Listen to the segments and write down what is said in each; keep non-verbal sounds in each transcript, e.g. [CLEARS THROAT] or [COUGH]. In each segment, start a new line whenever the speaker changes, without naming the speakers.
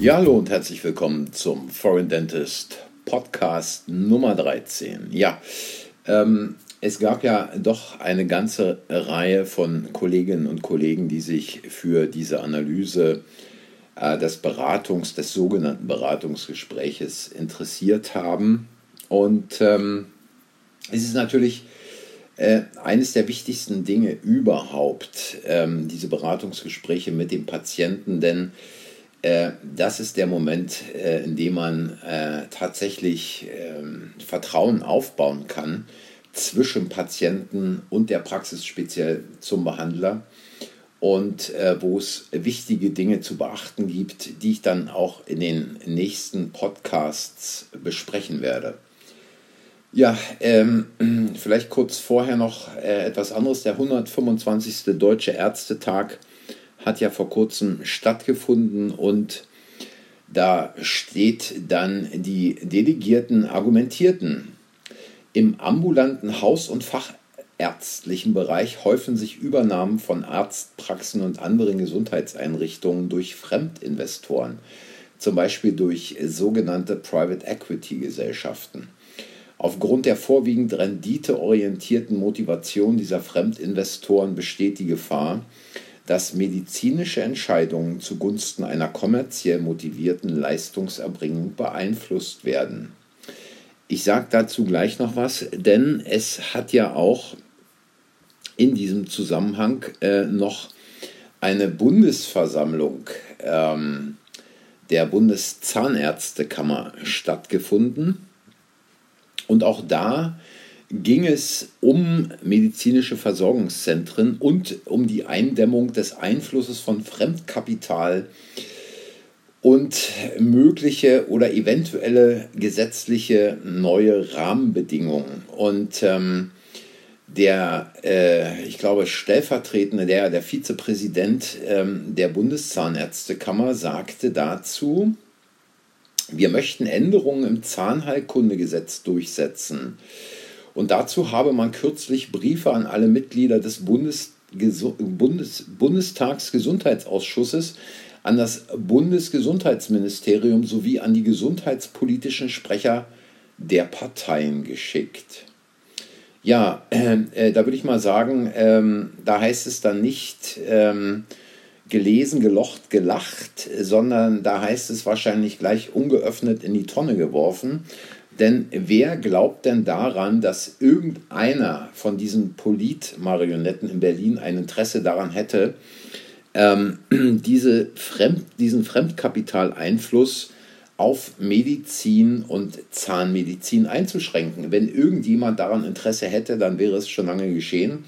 Ja, hallo und herzlich willkommen zum Foreign Dentist Podcast Nummer 13. Ja, ähm, es gab ja doch eine ganze Reihe von Kolleginnen und Kollegen, die sich für diese Analyse äh, des Beratungs, des sogenannten Beratungsgespräches interessiert haben. Und ähm, es ist natürlich äh, eines der wichtigsten Dinge überhaupt, ähm, diese Beratungsgespräche mit dem Patienten, denn äh, das ist der Moment, äh, in dem man äh, tatsächlich ähm, Vertrauen aufbauen kann zwischen Patienten und der Praxis speziell zum Behandler und äh, wo es wichtige Dinge zu beachten gibt, die ich dann auch in den nächsten Podcasts besprechen werde. Ja, ähm, vielleicht kurz vorher noch äh, etwas anderes. Der 125. Deutsche Ärztetag hat ja vor kurzem stattgefunden und da steht dann, die Delegierten argumentierten. Im ambulanten Haus- und fachärztlichen Bereich häufen sich Übernahmen von Arztpraxen und anderen Gesundheitseinrichtungen durch Fremdinvestoren, zum Beispiel durch sogenannte Private Equity Gesellschaften. Aufgrund der vorwiegend renditeorientierten Motivation dieser Fremdinvestoren besteht die Gefahr, dass medizinische Entscheidungen zugunsten einer kommerziell motivierten Leistungserbringung beeinflusst werden. Ich sage dazu gleich noch was, denn es hat ja auch in diesem Zusammenhang äh, noch eine Bundesversammlung ähm, der Bundeszahnärztekammer stattgefunden. Und auch da ging es um medizinische Versorgungszentren und um die Eindämmung des Einflusses von Fremdkapital und mögliche oder eventuelle gesetzliche neue Rahmenbedingungen. Und ähm, der, äh, ich glaube, stellvertretende, der, der Vizepräsident ähm, der Bundeszahnärztekammer sagte dazu, wir möchten Änderungen im Zahnheilkundegesetz durchsetzen. Und dazu habe man kürzlich Briefe an alle Mitglieder des Bundes, Bundes, Bundestagsgesundheitsausschusses, an das Bundesgesundheitsministerium sowie an die gesundheitspolitischen Sprecher der Parteien geschickt. Ja, äh, äh, da würde ich mal sagen, ähm, da heißt es dann nicht, ähm, gelesen, gelocht, gelacht, sondern da heißt es wahrscheinlich gleich ungeöffnet in die Tonne geworfen. Denn wer glaubt denn daran, dass irgendeiner von diesen Politmarionetten in Berlin ein Interesse daran hätte, ähm, [CLEARS THROAT] diese Fremd, diesen Fremdkapitaleinfluss auf Medizin und Zahnmedizin einzuschränken? Wenn irgendjemand daran Interesse hätte, dann wäre es schon lange geschehen.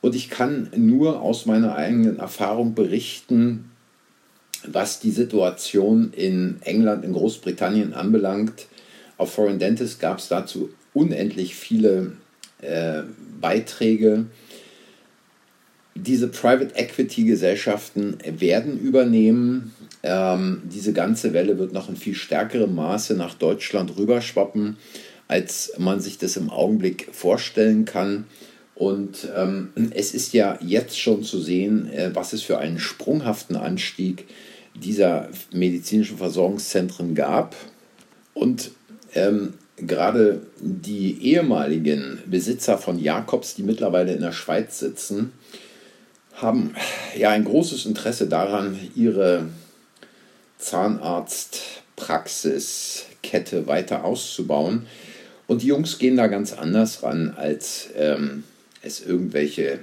Und ich kann nur aus meiner eigenen Erfahrung berichten, was die Situation in England, in Großbritannien anbelangt. Auf Foreign Dentist gab es dazu unendlich viele äh, Beiträge. Diese Private Equity Gesellschaften werden übernehmen. Ähm, diese ganze Welle wird noch in viel stärkerem Maße nach Deutschland rüberschwappen, als man sich das im Augenblick vorstellen kann. Und ähm, es ist ja jetzt schon zu sehen, äh, was es für einen sprunghaften Anstieg dieser medizinischen Versorgungszentren gab. Und ähm, gerade die ehemaligen Besitzer von Jakobs, die mittlerweile in der Schweiz sitzen, haben ja ein großes Interesse daran, ihre Zahnarztpraxiskette weiter auszubauen. Und die Jungs gehen da ganz anders ran als ähm, es irgendwelche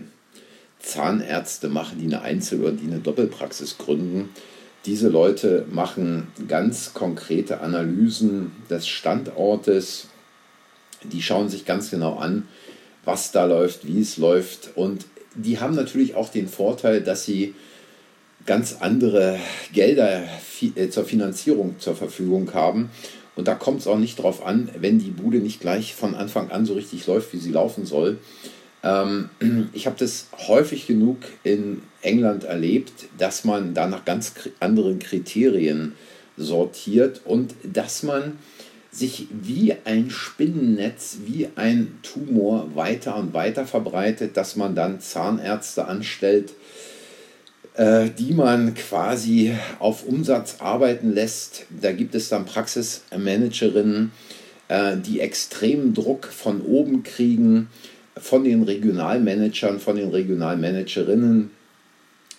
Zahnärzte machen, die eine Einzel- oder die eine Doppelpraxis gründen. Diese Leute machen ganz konkrete Analysen des Standortes. Die schauen sich ganz genau an, was da läuft, wie es läuft. Und die haben natürlich auch den Vorteil, dass sie ganz andere Gelder äh, zur Finanzierung zur Verfügung haben. Und da kommt es auch nicht darauf an, wenn die Bude nicht gleich von Anfang an so richtig läuft, wie sie laufen soll, ähm, [CLEARS THROAT] ich habe das häufig genug in England erlebt, dass man da nach ganz anderen Kriterien sortiert und dass man sich wie ein Spinnennetz, wie ein Tumor weiter und weiter verbreitet, dass man dann Zahnärzte anstellt, äh, die man quasi auf Umsatz arbeiten lässt. Da gibt es dann Praxismanagerinnen, äh, die extremen Druck von oben kriegen, von den Regionalmanagern, von den Regionalmanagerinnen,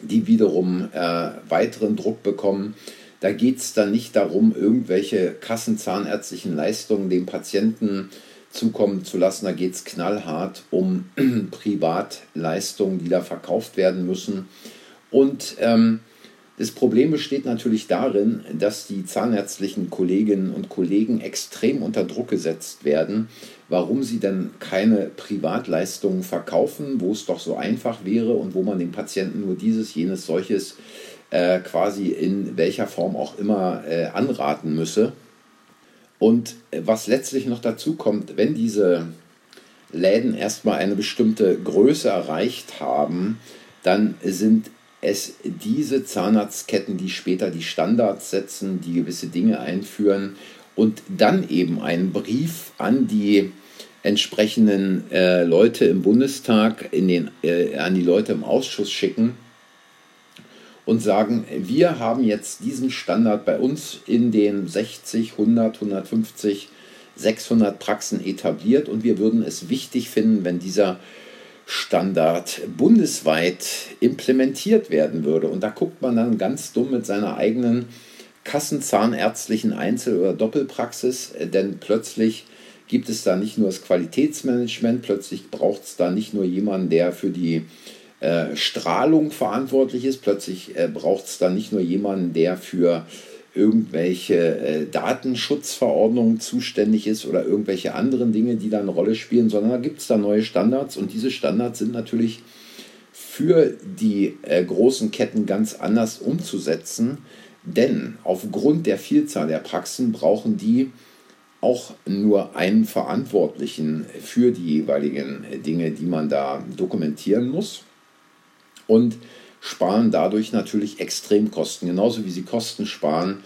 die wiederum äh, weiteren Druck bekommen. Da geht es dann nicht darum, irgendwelche kassenzahnärztlichen Leistungen dem Patienten zukommen zu lassen. Da geht es knallhart um [CLEARS THROAT] Privatleistungen, die da verkauft werden müssen. Und ähm, das Problem besteht natürlich darin, dass die zahnärztlichen Kolleginnen und Kollegen extrem unter Druck gesetzt werden, warum sie denn keine Privatleistungen verkaufen, wo es doch so einfach wäre und wo man dem Patienten nur dieses, jenes, solches äh, quasi in welcher Form auch immer äh, anraten müsse. Und äh, was letztlich noch dazu kommt, wenn diese Läden erstmal eine bestimmte Größe erreicht haben, dann sind es diese Zahnarztketten, die später die Standards setzen, die gewisse Dinge einführen und dann eben einen Brief an die entsprechenden äh, Leute im Bundestag, in den, äh, an die Leute im Ausschuss schicken und sagen, wir haben jetzt diesen Standard bei uns in den 60, 100, 150, 600 Praxen etabliert und wir würden es wichtig finden, wenn dieser Standard bundesweit implementiert werden würde. Und da guckt man dann ganz dumm mit seiner eigenen kassenzahnärztlichen Einzel- oder Doppelpraxis, denn plötzlich gibt es da nicht nur das Qualitätsmanagement, plötzlich braucht es da nicht nur jemanden, der für die äh, Strahlung verantwortlich ist, plötzlich äh, braucht es da nicht nur jemanden, der für irgendwelche äh, Datenschutzverordnungen zuständig ist oder irgendwelche anderen Dinge, die da eine Rolle spielen, sondern da gibt es da neue Standards und diese Standards sind natürlich für die äh, großen Ketten ganz anders umzusetzen, denn aufgrund der Vielzahl der Praxen brauchen die auch nur einen Verantwortlichen für die jeweiligen Dinge, die man da dokumentieren muss. Und sparen dadurch natürlich extrem Kosten, genauso wie sie Kosten sparen,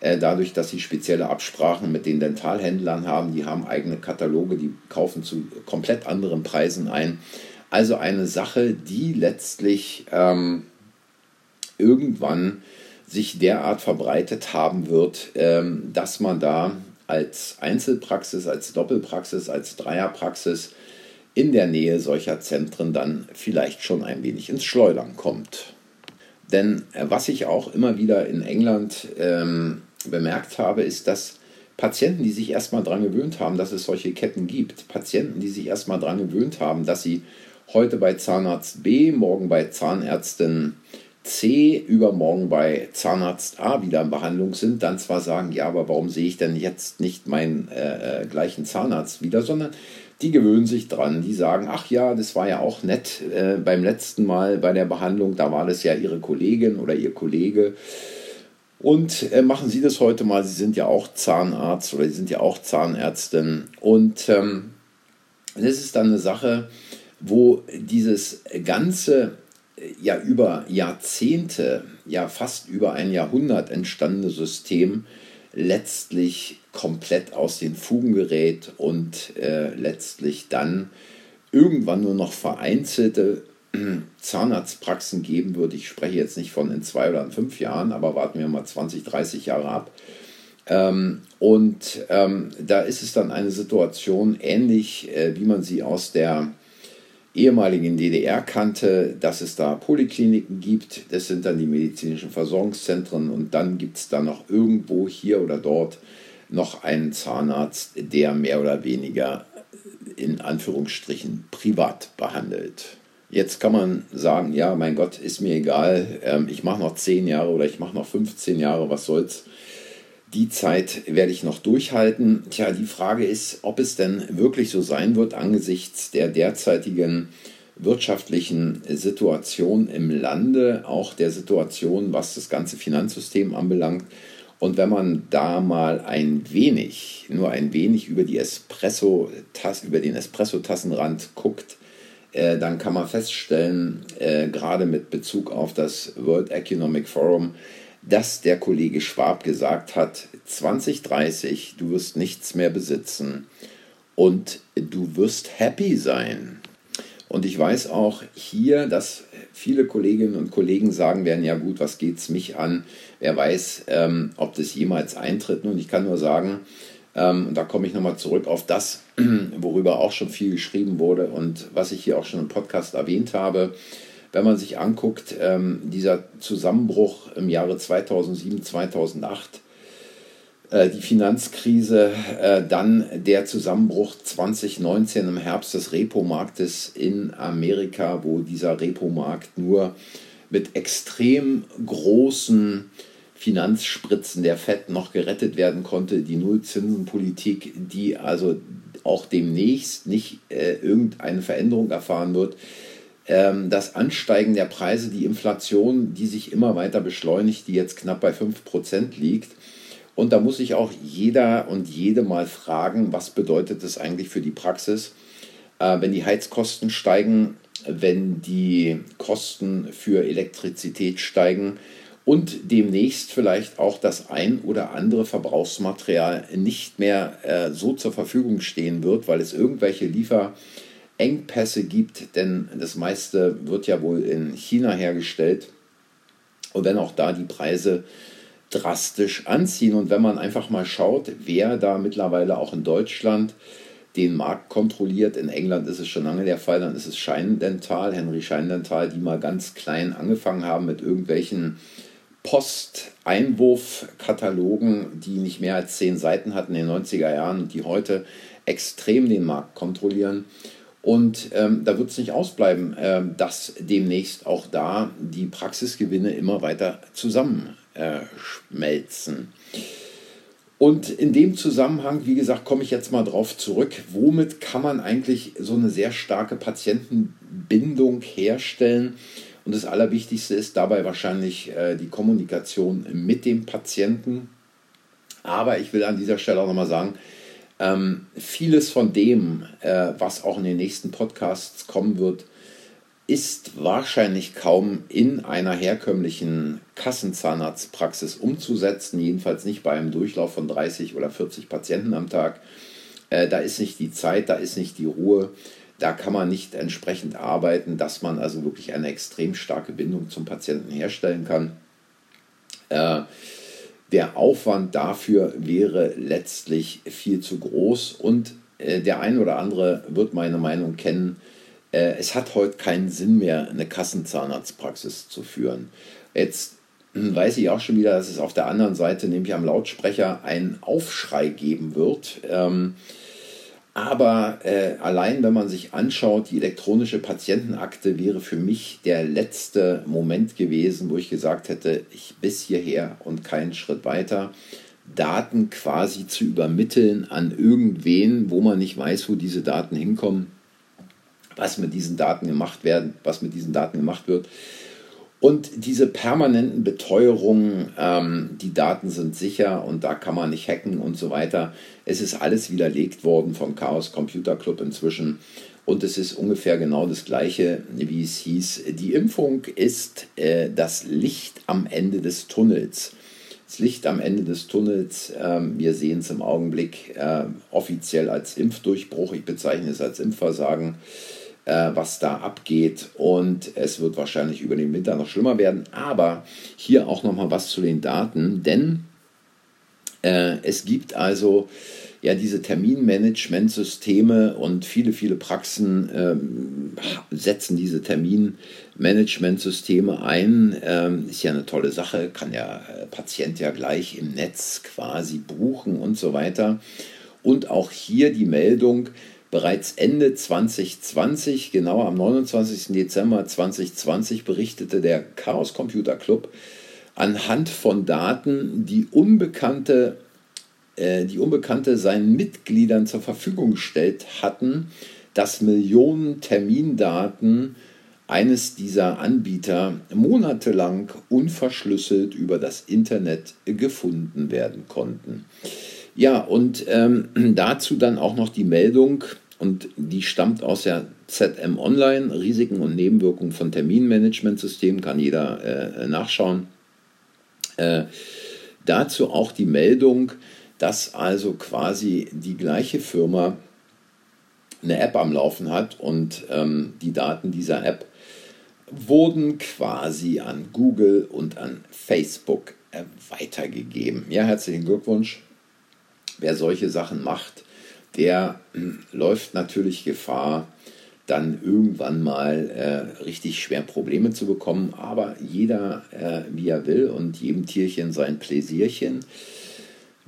äh, dadurch, dass sie spezielle Absprachen mit den Dentalhändlern haben. Die haben eigene Kataloge, die kaufen zu komplett anderen Preisen ein. Also eine Sache, die letztlich ähm, irgendwann sich derart verbreitet haben wird, ähm, dass man da als Einzelpraxis, als Doppelpraxis, als Dreierpraxis in der Nähe solcher Zentren dann vielleicht schon ein wenig ins Schleudern kommt. Denn äh, was ich auch immer wieder in England ähm, bemerkt habe, ist, dass Patienten, die sich erstmal daran gewöhnt haben, dass es solche Ketten gibt, Patienten, die sich erstmal daran gewöhnt haben, dass sie heute bei Zahnarzt B, morgen bei Zahnärztin C, übermorgen bei Zahnarzt A wieder in Behandlung sind, dann zwar sagen, ja, aber warum sehe ich denn jetzt nicht meinen äh, äh gleichen Zahnarzt wieder, sondern die gewöhnen sich dran. Die sagen, ach ja, das war ja auch nett äh, beim letzten Mal bei der Behandlung, da war das ja Ihre Kollegin oder Ihr Kollege. Und äh, machen Sie das heute mal, Sie sind ja auch Zahnarzt oder Sie sind ja auch Zahnärztin. Und ähm, das ist dann eine Sache, wo dieses ganze ja über Jahrzehnte, ja fast über ein Jahrhundert entstandene System letztlich komplett aus den Fugen gerät und äh, letztlich dann irgendwann nur noch vereinzelte äh, Zahnarztpraxen geben wird. Ich spreche jetzt nicht von in zwei oder in fünf Jahren, aber warten wir mal 20, 30 Jahre ab. Ähm, und ähm, da ist es dann eine Situation ähnlich, äh, wie man sie aus der ehemaligen DDR kannte, dass es da Polikliniken gibt. Das sind dann die medizinischen Versorgungszentren und dann gibt es da noch irgendwo hier oder dort noch einen Zahnarzt, der mehr oder weniger in Anführungsstrichen privat behandelt. Jetzt kann man sagen, ja, mein Gott, ist mir egal, ähm, ich mache noch 10 Jahre oder ich mache noch 15 Jahre, was soll's die Zeit werde ich noch durchhalten. Tja, die Frage ist, ob es denn wirklich so sein wird angesichts der derzeitigen wirtschaftlichen Situation im Lande, auch der Situation, was das ganze Finanzsystem anbelangt. Und wenn man da mal ein wenig, nur ein wenig über, die Espresso über den Espresso-Tassenrand guckt, äh, dann kann man feststellen, äh, gerade mit Bezug auf das World Economic Forum, dass der Kollege Schwab gesagt hat, 2030, du wirst nichts mehr besitzen und du wirst happy sein. Und ich weiß auch hier, dass viele Kolleginnen und Kollegen sagen werden, ja gut, was geht es mich an? Wer weiß, ähm, ob das jemals eintritt. Und ich kann nur sagen, ähm, und da komme ich nochmal zurück auf das, [CLEARS THROAT] worüber auch schon viel geschrieben wurde und was ich hier auch schon im Podcast erwähnt habe. Wenn man sich anguckt, ähm, dieser Zusammenbruch im Jahre 2007, 2008, äh, die Finanzkrise, äh, dann der Zusammenbruch 2019 im Herbst des Repo-Marktes in Amerika, wo dieser Repo-Markt nur mit extrem großen Finanzspritzen der FED noch gerettet werden konnte, die Nullzinsenpolitik, die also auch demnächst nicht äh, irgendeine Veränderung erfahren wird, das Ansteigen der Preise, die Inflation, die sich immer weiter beschleunigt, die jetzt knapp bei 5% liegt, und da muss sich auch jeder und jede mal fragen, was bedeutet das eigentlich für die Praxis, äh, wenn die Heizkosten steigen, wenn die Kosten für Elektrizität steigen und demnächst vielleicht auch das ein oder andere Verbrauchsmaterial nicht mehr äh, so zur Verfügung stehen wird, weil es irgendwelche Lieferengpässe gibt, denn das meiste wird ja wohl in China hergestellt. Und wenn auch da die Preise drastisch anziehen. Und wenn man einfach mal schaut, wer da mittlerweile auch in Deutschland den Markt kontrolliert, in England ist es schon lange der Fall, dann ist es Scheindental, Henry Scheindental, die mal ganz klein angefangen haben mit irgendwelchen Posteinwurfkatalogen, die nicht mehr als zehn Seiten hatten in den 90er Jahren und die heute extrem den Markt kontrollieren. Und ähm, da wird es nicht ausbleiben, äh, dass demnächst auch da die Praxisgewinne immer weiter zusammen schmelzen. Und in dem Zusammenhang, wie gesagt, komme ich jetzt mal drauf zurück, womit kann man eigentlich so eine sehr starke Patientenbindung herstellen? Und das Allerwichtigste ist dabei wahrscheinlich äh, die Kommunikation mit dem Patienten. Aber ich will an dieser Stelle auch nochmal sagen, ähm, vieles von dem, äh, was auch in den nächsten Podcasts kommen wird, ist wahrscheinlich kaum in einer herkömmlichen Kassenzahnarztpraxis umzusetzen, jedenfalls nicht bei einem Durchlauf von 30 oder 40 Patienten am Tag. Äh, da ist nicht die Zeit, da ist nicht die Ruhe, da kann man nicht entsprechend arbeiten, dass man also wirklich eine extrem starke Bindung zum Patienten herstellen kann. Äh, der Aufwand dafür wäre letztlich viel zu groß und äh, der ein oder andere wird meine Meinung kennen, äh, es hat heute keinen Sinn mehr, eine Kassenzahnarztpraxis zu führen. Jetzt hm, weiß ich auch schon wieder, dass es auf der anderen Seite, nämlich am Lautsprecher, einen Aufschrei geben wird. Ähm, aber äh, allein, wenn man sich anschaut, die elektronische Patientenakte wäre für mich der letzte Moment gewesen, wo ich gesagt hätte, ich bis hierher und keinen Schritt weiter. Daten quasi zu übermitteln an irgendwen, wo man nicht weiß, wo diese Daten hinkommen was mit diesen Daten gemacht werden, was mit diesen Daten gemacht wird. Und diese permanenten Beteuerungen, ähm, die Daten sind sicher und da kann man nicht hacken und so weiter. Es ist alles widerlegt worden vom Chaos Computer Club inzwischen. Und es ist ungefähr genau das gleiche, wie es hieß. Die Impfung ist äh, das Licht am Ende des Tunnels. Das Licht am Ende des Tunnels, äh, wir sehen es im Augenblick äh, offiziell als Impfdurchbruch. Ich bezeichne es als Impfversagen was da abgeht. Und es wird wahrscheinlich über den Winter noch schlimmer werden. Aber hier auch nochmal was zu den Daten, denn äh, es gibt also ja diese Terminmanagementsysteme und viele, viele Praxen ähm, setzen diese Terminmanagementsysteme ein. Ähm, ist ja eine tolle Sache, kann der äh, Patient ja gleich im Netz quasi buchen und so weiter. Und auch hier die Meldung, Bereits Ende 2020, genau am 29. Dezember 2020, berichtete der Chaos Computer Club anhand von Daten, die Unbekannte, äh, die Unbekannte seinen Mitgliedern zur Verfügung gestellt hatten, dass Millionen Termindaten eines dieser Anbieter monatelang unverschlüsselt über das Internet gefunden werden konnten. Ja, und ähm, dazu dann auch noch die Meldung, und die stammt aus der ZM Online, Risiken und Nebenwirkungen von Terminmanagementsystemen, kann jeder äh, nachschauen. Äh, dazu auch die Meldung, dass also quasi die gleiche Firma eine App am Laufen hat und ähm, die Daten dieser App wurden quasi an Google und an Facebook äh, weitergegeben. Ja, herzlichen Glückwunsch. Wer solche Sachen macht, der äh, läuft natürlich Gefahr, dann irgendwann mal äh, richtig schwer Probleme zu bekommen. Aber jeder, äh, wie er will und jedem Tierchen sein Pläsierchen.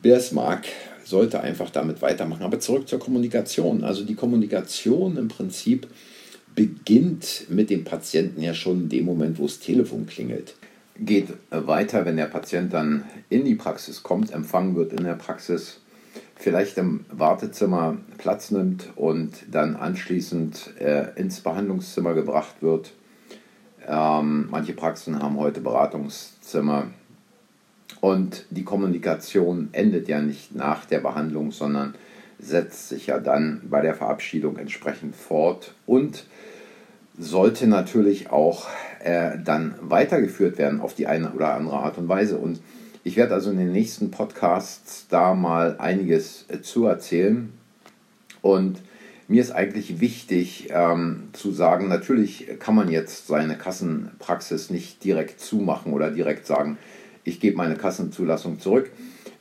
Wer es mag, sollte einfach damit weitermachen. Aber zurück zur Kommunikation. Also die Kommunikation im Prinzip beginnt mit dem Patienten ja schon in dem Moment, wo das Telefon klingelt. Geht weiter, wenn der Patient dann in die Praxis kommt, empfangen wird in der Praxis, vielleicht im Wartezimmer Platz nimmt und dann anschließend äh, ins Behandlungszimmer gebracht wird. Ähm, manche Praxen haben heute Beratungszimmer. Und die Kommunikation endet ja nicht nach der Behandlung, sondern setzt sich ja dann bei der Verabschiedung entsprechend fort und sollte natürlich auch äh, dann weitergeführt werden auf die eine oder andere Art und Weise. Und ich werde also in den nächsten Podcasts da mal einiges äh, zu erzählen. Und mir ist eigentlich wichtig ähm, zu sagen, natürlich kann man jetzt seine Kassenpraxis nicht direkt zumachen oder direkt sagen, ich gebe meine Kassenzulassung zurück.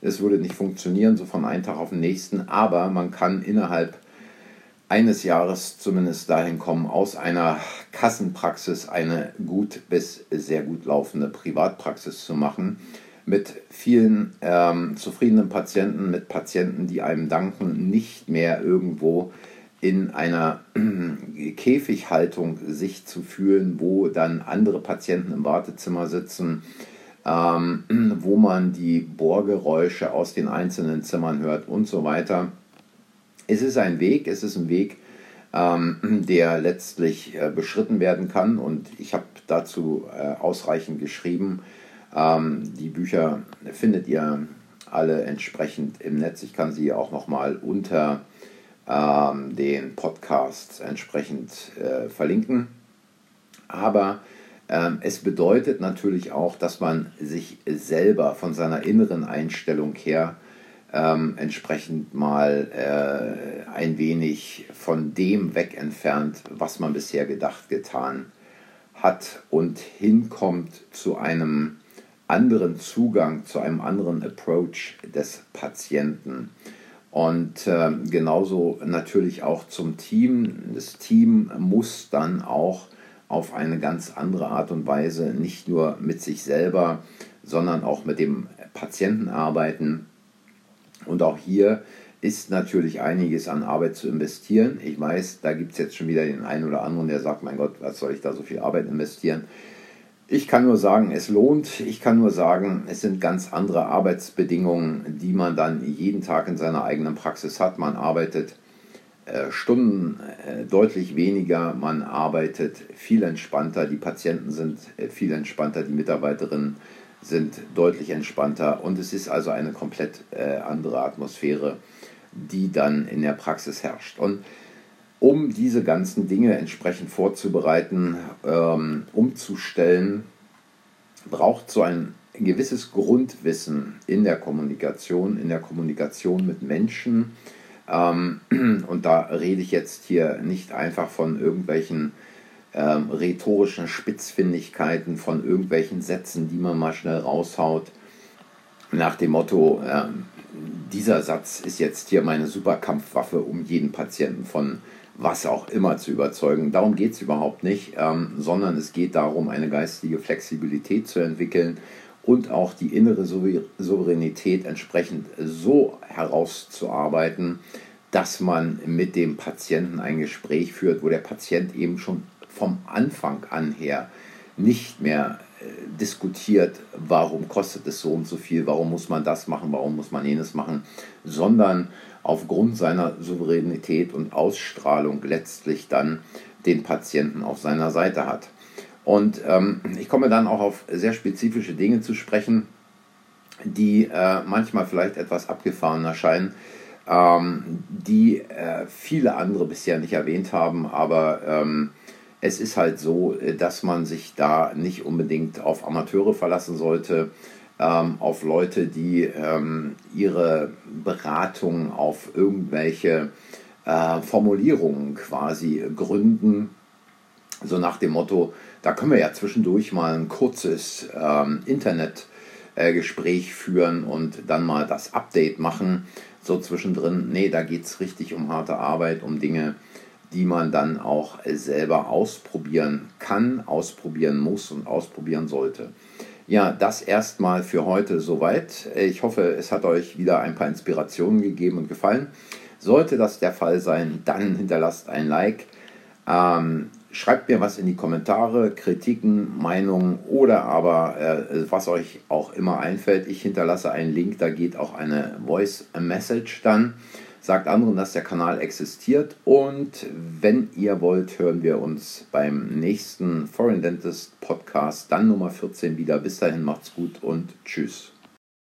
Es würde nicht funktionieren, so von einem Tag auf den nächsten, aber man kann innerhalb eines Jahres zumindest dahin kommen, aus einer Kassenpraxis eine gut bis sehr gut laufende Privatpraxis zu machen. Mit vielen ähm, zufriedenen Patienten, mit Patienten, die einem danken, nicht mehr irgendwo in einer Käfighaltung sich zu fühlen, wo dann andere Patienten im Wartezimmer sitzen, ähm, wo man die Bohrgeräusche aus den einzelnen Zimmern hört und so weiter. Es ist ein Weg, es ist ein Weg, ähm, der letztlich äh, beschritten werden kann und ich habe dazu äh, ausreichend geschrieben. Ähm, die Bücher findet ihr alle entsprechend im Netz. Ich kann sie auch nochmal unter ähm, den Podcasts entsprechend äh, verlinken. Aber ähm, es bedeutet natürlich auch, dass man sich selber von seiner inneren Einstellung her ähm, entsprechend mal äh, ein wenig von dem weg entfernt, was man bisher gedacht, getan hat und hinkommt zu einem anderen Zugang, zu einem anderen Approach des Patienten. Und äh, genauso natürlich auch zum Team. Das Team muss dann auch auf eine ganz andere Art und Weise nicht nur mit sich selber, sondern auch mit dem Patienten arbeiten. Und auch hier ist natürlich einiges an Arbeit zu investieren. Ich weiß, da gibt es jetzt schon wieder den einen oder anderen, der sagt, mein Gott, was soll ich da so viel Arbeit investieren? Ich kann nur sagen, es lohnt. Ich kann nur sagen, es sind ganz andere Arbeitsbedingungen, die man dann jeden Tag in seiner eigenen Praxis hat. Man arbeitet äh, Stunden äh, deutlich weniger, man arbeitet viel entspannter, die Patienten sind äh, viel entspannter, die Mitarbeiterinnen sind deutlich entspannter und es ist also eine komplett andere Atmosphäre, die dann in der Praxis herrscht. Und um diese ganzen Dinge entsprechend vorzubereiten, ähm, umzustellen, braucht so ein gewisses Grundwissen in der Kommunikation, in der Kommunikation mit Menschen, ähm, [CLEARS THROAT] und da rede ich jetzt hier nicht einfach von irgendwelchen ähm, rhetorischen Spitzfindigkeiten, von irgendwelchen Sätzen, die man mal schnell raushaut, nach dem Motto, ähm, dieser Satz ist jetzt hier meine Superkampfwaffe, um jeden Patienten von was auch immer zu überzeugen. Darum geht es überhaupt nicht, ähm, sondern es geht darum, eine geistige Flexibilität zu entwickeln und auch die innere Souveränität entsprechend so herauszuarbeiten, dass man mit dem Patienten ein Gespräch führt, wo der Patient eben schon vom Anfang an her nicht mehr äh, diskutiert, warum kostet es so und so viel, warum muss man das machen, warum muss man jenes machen, sondern aufgrund seiner Souveränität und Ausstrahlung letztlich dann den Patienten auf seiner Seite hat. Und ähm, ich komme dann auch auf sehr spezifische Dinge zu sprechen, die äh, manchmal vielleicht etwas abgefahren erscheinen, ähm, die äh, viele andere bisher nicht erwähnt haben, aber ähm, es ist halt so, äh, dass man sich da nicht unbedingt auf Amateure verlassen sollte, ähm, auf Leute, die ähm, ihre Beratung auf irgendwelche äh, Formulierungen quasi gründen, so nach dem Motto, da können wir ja zwischendurch mal ein kurzes ähm, Internetgespräch äh, führen und dann mal das Update machen, so zwischendrin. Nee, da geht es richtig um harte Arbeit, um Dinge, die man dann auch selber ausprobieren kann, ausprobieren muss und ausprobieren sollte. Ja, das erstmal für heute soweit. Ich hoffe, es hat euch wieder ein paar Inspirationen gegeben und gefallen. Sollte das der Fall sein, dann hinterlasst ein Like. Ähm, schreibt mir was in die Kommentare, Kritiken, Meinungen oder aber äh, was euch auch immer einfällt. Ich hinterlasse einen Link, da geht auch eine Voice Message dann. Sagt anderen, dass der Kanal existiert und wenn ihr wollt, hören wir uns beim nächsten Foreign Dentist Podcast, dann Nummer 14 wieder. Bis dahin macht's gut und tschüss.